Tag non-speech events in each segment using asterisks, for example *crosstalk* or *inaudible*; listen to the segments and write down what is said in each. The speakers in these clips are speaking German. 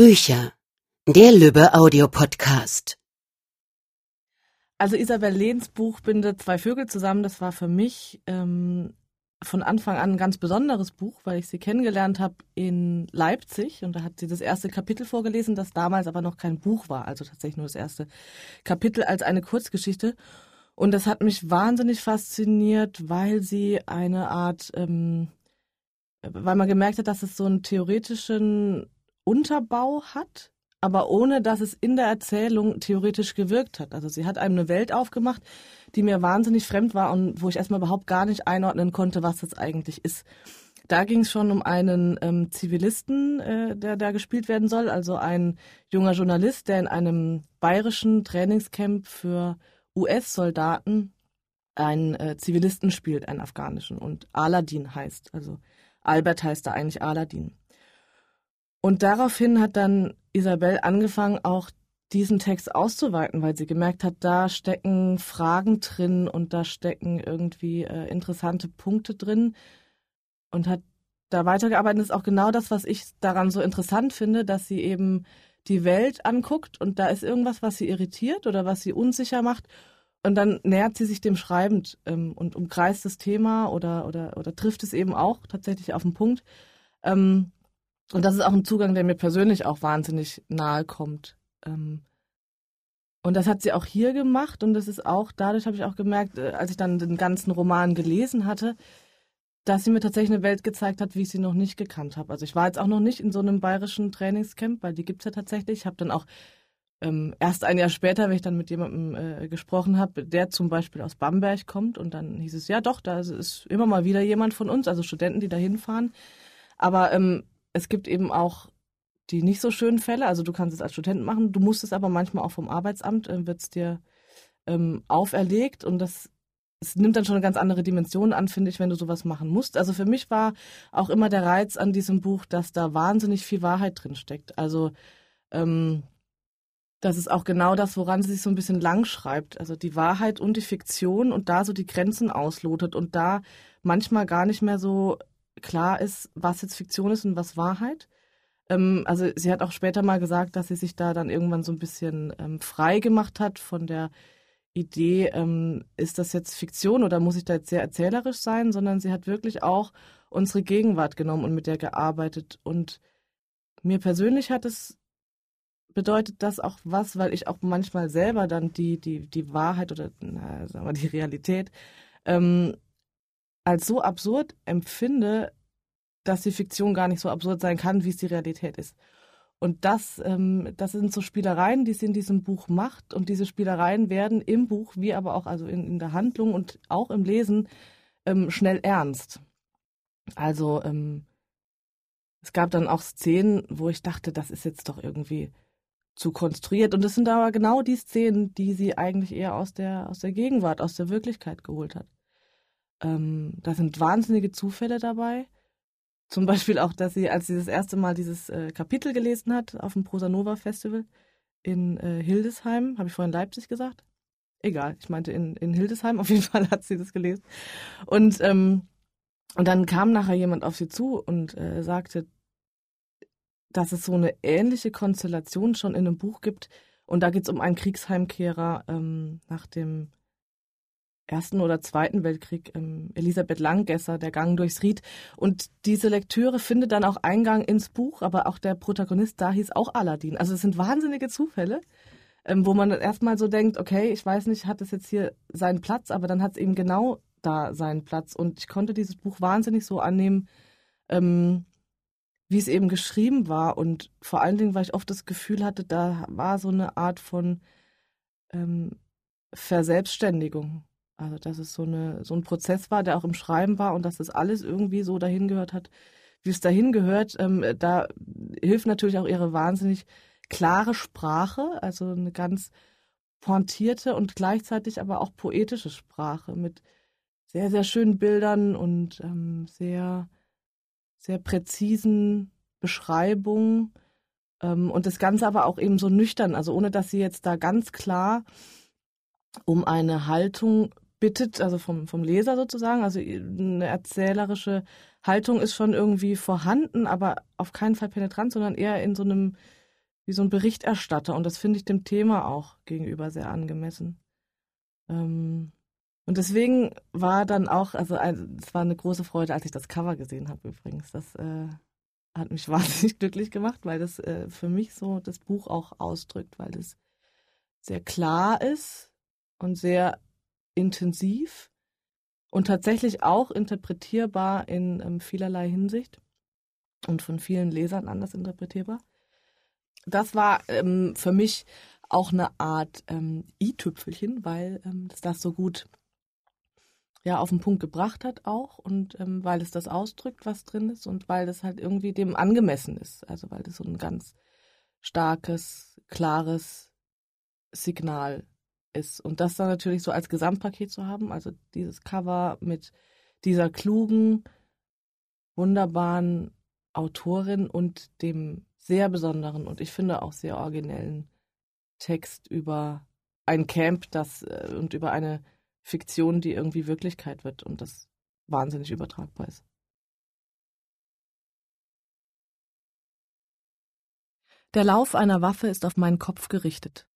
Bücher. Der Lübbe Audiopodcast. Also Isabel Lehns Buch Bindet zwei Vögel zusammen, das war für mich ähm, von Anfang an ein ganz besonderes Buch, weil ich sie kennengelernt habe in Leipzig und da hat sie das erste Kapitel vorgelesen, das damals aber noch kein Buch war, also tatsächlich nur das erste Kapitel als eine Kurzgeschichte. Und das hat mich wahnsinnig fasziniert, weil sie eine Art, ähm, weil man gemerkt hat, dass es so einen theoretischen Unterbau hat, aber ohne dass es in der Erzählung theoretisch gewirkt hat. Also sie hat einem eine Welt aufgemacht, die mir wahnsinnig fremd war und wo ich erstmal überhaupt gar nicht einordnen konnte, was das eigentlich ist. Da ging es schon um einen ähm, Zivilisten, äh, der da gespielt werden soll, also ein junger Journalist, der in einem bayerischen Trainingscamp für US-Soldaten einen äh, Zivilisten spielt, einen afghanischen. Und Aladdin heißt, also Albert heißt da eigentlich Aladdin. Und daraufhin hat dann Isabel angefangen, auch diesen Text auszuweiten, weil sie gemerkt hat, da stecken Fragen drin und da stecken irgendwie äh, interessante Punkte drin und hat da weitergearbeitet. Das ist auch genau das, was ich daran so interessant finde, dass sie eben die Welt anguckt und da ist irgendwas, was sie irritiert oder was sie unsicher macht und dann nähert sie sich dem schreibend ähm, und umkreist das Thema oder, oder, oder trifft es eben auch tatsächlich auf den Punkt. Ähm, und das ist auch ein Zugang, der mir persönlich auch wahnsinnig nahe kommt. Ähm, und das hat sie auch hier gemacht und das ist auch, dadurch habe ich auch gemerkt, äh, als ich dann den ganzen Roman gelesen hatte, dass sie mir tatsächlich eine Welt gezeigt hat, wie ich sie noch nicht gekannt habe. Also ich war jetzt auch noch nicht in so einem bayerischen Trainingscamp, weil die gibt es ja tatsächlich. Ich habe dann auch ähm, erst ein Jahr später, wenn ich dann mit jemandem äh, gesprochen habe, der zum Beispiel aus Bamberg kommt und dann hieß es, ja doch, da ist immer mal wieder jemand von uns, also Studenten, die da hinfahren. Aber ähm, es gibt eben auch die nicht so schönen Fälle. Also du kannst es als Student machen, du musst es aber manchmal auch vom Arbeitsamt, äh, wird es dir ähm, auferlegt und das es nimmt dann schon eine ganz andere Dimension an, finde ich, wenn du sowas machen musst. Also für mich war auch immer der Reiz an diesem Buch, dass da wahnsinnig viel Wahrheit drin steckt. Also ähm, das ist auch genau das, woran sie sich so ein bisschen lang schreibt. Also die Wahrheit und die Fiktion und da so die Grenzen auslotet und da manchmal gar nicht mehr so klar ist, was jetzt Fiktion ist und was Wahrheit. Ähm, also sie hat auch später mal gesagt, dass sie sich da dann irgendwann so ein bisschen ähm, frei gemacht hat von der Idee, ähm, ist das jetzt Fiktion oder muss ich da jetzt sehr erzählerisch sein, sondern sie hat wirklich auch unsere Gegenwart genommen und mit der gearbeitet. Und mir persönlich hat es bedeutet das auch was, weil ich auch manchmal selber dann die, die, die Wahrheit oder na, sagen wir, die Realität ähm, als so absurd empfinde, dass die Fiktion gar nicht so absurd sein kann, wie es die Realität ist. Und das, ähm, das sind so Spielereien, die sie in diesem Buch macht. Und diese Spielereien werden im Buch, wie aber auch also in, in der Handlung und auch im Lesen, ähm, schnell ernst. Also ähm, es gab dann auch Szenen, wo ich dachte, das ist jetzt doch irgendwie zu konstruiert. Und das sind aber genau die Szenen, die sie eigentlich eher aus der, aus der Gegenwart, aus der Wirklichkeit geholt hat. Ähm, da sind wahnsinnige Zufälle dabei. Zum Beispiel auch, dass sie, als sie das erste Mal dieses äh, Kapitel gelesen hat auf dem Prosa Nova Festival in äh, Hildesheim, habe ich vorhin Leipzig gesagt? Egal, ich meinte in, in Hildesheim, *laughs* auf jeden Fall hat sie das gelesen. Und, ähm, und dann kam nachher jemand auf sie zu und äh, sagte, dass es so eine ähnliche Konstellation schon in einem Buch gibt. Und da geht es um einen Kriegsheimkehrer ähm, nach dem Ersten oder Zweiten Weltkrieg, ähm, Elisabeth Langgesser, Der Gang durchs Ried. Und diese Lektüre findet dann auch Eingang ins Buch, aber auch der Protagonist da hieß auch Aladdin. Also es sind wahnsinnige Zufälle, ähm, wo man erstmal so denkt, okay, ich weiß nicht, hat es jetzt hier seinen Platz, aber dann hat es eben genau da seinen Platz. Und ich konnte dieses Buch wahnsinnig so annehmen, ähm, wie es eben geschrieben war. Und vor allen Dingen, weil ich oft das Gefühl hatte, da war so eine Art von ähm, Verselbstständigung. Also dass es so, eine, so ein Prozess war, der auch im Schreiben war und dass das alles irgendwie so dahin gehört hat, wie es dahin gehört. Ähm, da hilft natürlich auch ihre wahnsinnig klare Sprache, also eine ganz pointierte und gleichzeitig aber auch poetische Sprache mit sehr, sehr schönen Bildern und ähm, sehr, sehr präzisen Beschreibungen. Ähm, und das Ganze aber auch eben so nüchtern, also ohne dass sie jetzt da ganz klar um eine Haltung bittet, also vom, vom Leser sozusagen. Also eine erzählerische Haltung ist schon irgendwie vorhanden, aber auf keinen Fall penetrant, sondern eher in so einem wie so ein Berichterstatter und das finde ich dem Thema auch gegenüber sehr angemessen. Ähm, und deswegen war dann auch, also es war eine große Freude, als ich das Cover gesehen habe übrigens. Das äh, hat mich *laughs* wahnsinnig glücklich gemacht, weil das äh, für mich so das Buch auch ausdrückt, weil es sehr klar ist und sehr intensiv und tatsächlich auch interpretierbar in ähm, vielerlei Hinsicht und von vielen Lesern anders interpretierbar. Das war ähm, für mich auch eine Art ähm, i-Tüpfelchen, weil ähm, das das so gut ja auf den Punkt gebracht hat auch und ähm, weil es das ausdrückt, was drin ist und weil das halt irgendwie dem angemessen ist. Also weil das so ein ganz starkes, klares Signal ist. Und das dann natürlich so als Gesamtpaket zu haben, also dieses Cover mit dieser klugen, wunderbaren Autorin und dem sehr besonderen und ich finde auch sehr originellen Text über ein Camp, das äh, und über eine Fiktion, die irgendwie Wirklichkeit wird und das wahnsinnig übertragbar ist. Der Lauf einer Waffe ist auf meinen Kopf gerichtet.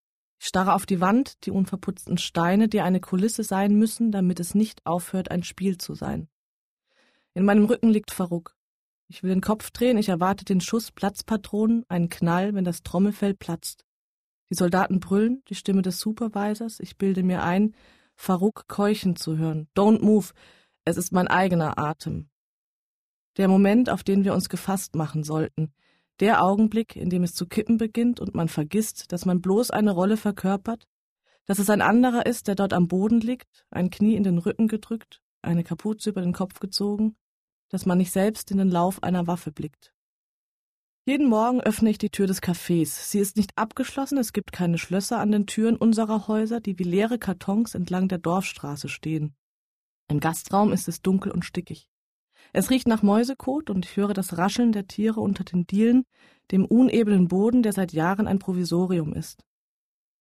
Ich starre auf die Wand, die unverputzten Steine, die eine Kulisse sein müssen, damit es nicht aufhört, ein Spiel zu sein. In meinem Rücken liegt Faruk. Ich will den Kopf drehen, ich erwarte den Schuss Platzpatronen, einen Knall, wenn das Trommelfell platzt. Die Soldaten brüllen, die Stimme des Supervisors, ich bilde mir ein, Faruk keuchen zu hören. Don't move, es ist mein eigener Atem. Der Moment, auf den wir uns gefasst machen sollten, der Augenblick, in dem es zu kippen beginnt und man vergisst, dass man bloß eine Rolle verkörpert, dass es ein anderer ist, der dort am Boden liegt, ein Knie in den Rücken gedrückt, eine Kapuze über den Kopf gezogen, dass man nicht selbst in den Lauf einer Waffe blickt. Jeden Morgen öffne ich die Tür des Cafés. Sie ist nicht abgeschlossen, es gibt keine Schlösser an den Türen unserer Häuser, die wie leere Kartons entlang der Dorfstraße stehen. Im Gastraum ist es dunkel und stickig. Es riecht nach Mäusekot und ich höre das Rascheln der Tiere unter den Dielen, dem unebenen Boden, der seit Jahren ein Provisorium ist.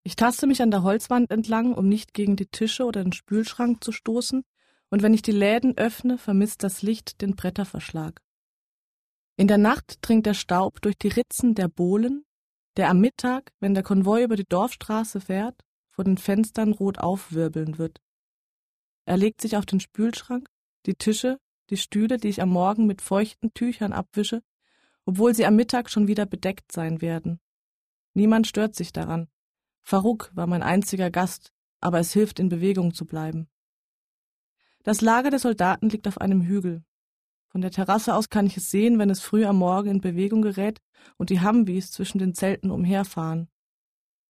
Ich taste mich an der Holzwand entlang, um nicht gegen die Tische oder den Spülschrank zu stoßen, und wenn ich die Läden öffne, vermisst das Licht den Bretterverschlag. In der Nacht dringt der Staub durch die Ritzen der Bohlen, der am Mittag, wenn der Konvoi über die Dorfstraße fährt, vor den Fenstern rot aufwirbeln wird. Er legt sich auf den Spülschrank, die Tische, die Stühle, die ich am Morgen mit feuchten Tüchern abwische, obwohl sie am Mittag schon wieder bedeckt sein werden. Niemand stört sich daran. Faruk war mein einziger Gast, aber es hilft, in Bewegung zu bleiben. Das Lager der Soldaten liegt auf einem Hügel. Von der Terrasse aus kann ich es sehen, wenn es früh am Morgen in Bewegung gerät und die Humvees zwischen den Zelten umherfahren.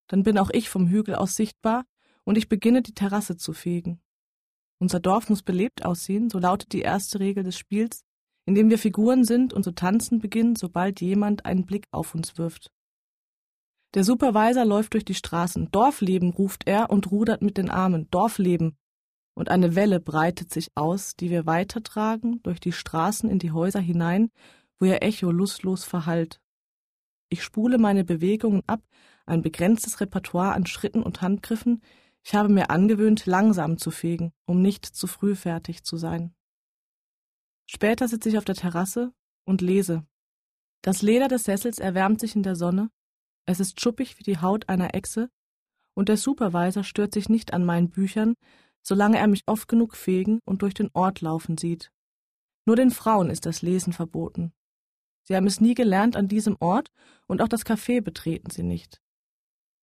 Dann bin auch ich vom Hügel aus sichtbar und ich beginne die Terrasse zu fegen. Unser Dorf muss belebt aussehen, so lautet die erste Regel des Spiels, in dem wir Figuren sind und zu tanzen beginnen, sobald jemand einen Blick auf uns wirft. Der Supervisor läuft durch die Straßen. Dorfleben, ruft er und rudert mit den Armen. Dorfleben und eine Welle breitet sich aus, die wir weitertragen durch die Straßen in die Häuser hinein, wo ihr Echo lustlos verhallt. Ich spule meine Bewegungen ab, ein begrenztes Repertoire an Schritten und Handgriffen, ich habe mir angewöhnt, langsam zu fegen, um nicht zu früh fertig zu sein. Später sitze ich auf der Terrasse und lese. Das Leder des Sessels erwärmt sich in der Sonne, es ist schuppig wie die Haut einer Echse, und der Supervisor stört sich nicht an meinen Büchern, solange er mich oft genug fegen und durch den Ort laufen sieht. Nur den Frauen ist das Lesen verboten. Sie haben es nie gelernt an diesem Ort und auch das Café betreten sie nicht.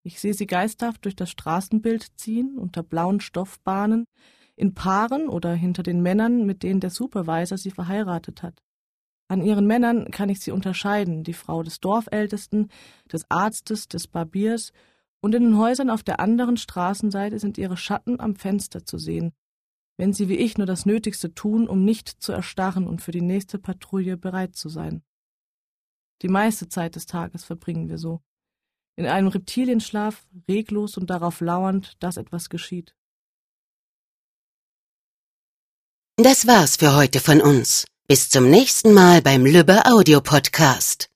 Ich sehe sie geisthaft durch das Straßenbild ziehen, unter blauen Stoffbahnen, in Paaren oder hinter den Männern, mit denen der Supervisor sie verheiratet hat. An ihren Männern kann ich sie unterscheiden, die Frau des Dorfältesten, des Arztes, des Barbiers und in den Häusern auf der anderen Straßenseite sind ihre Schatten am Fenster zu sehen, wenn sie wie ich nur das Nötigste tun, um nicht zu erstarren und für die nächste Patrouille bereit zu sein. Die meiste Zeit des Tages verbringen wir so. In einem Reptilienschlaf, reglos und darauf lauernd, dass etwas geschieht. Das war's für heute von uns. Bis zum nächsten Mal beim Lübbe Audio Podcast.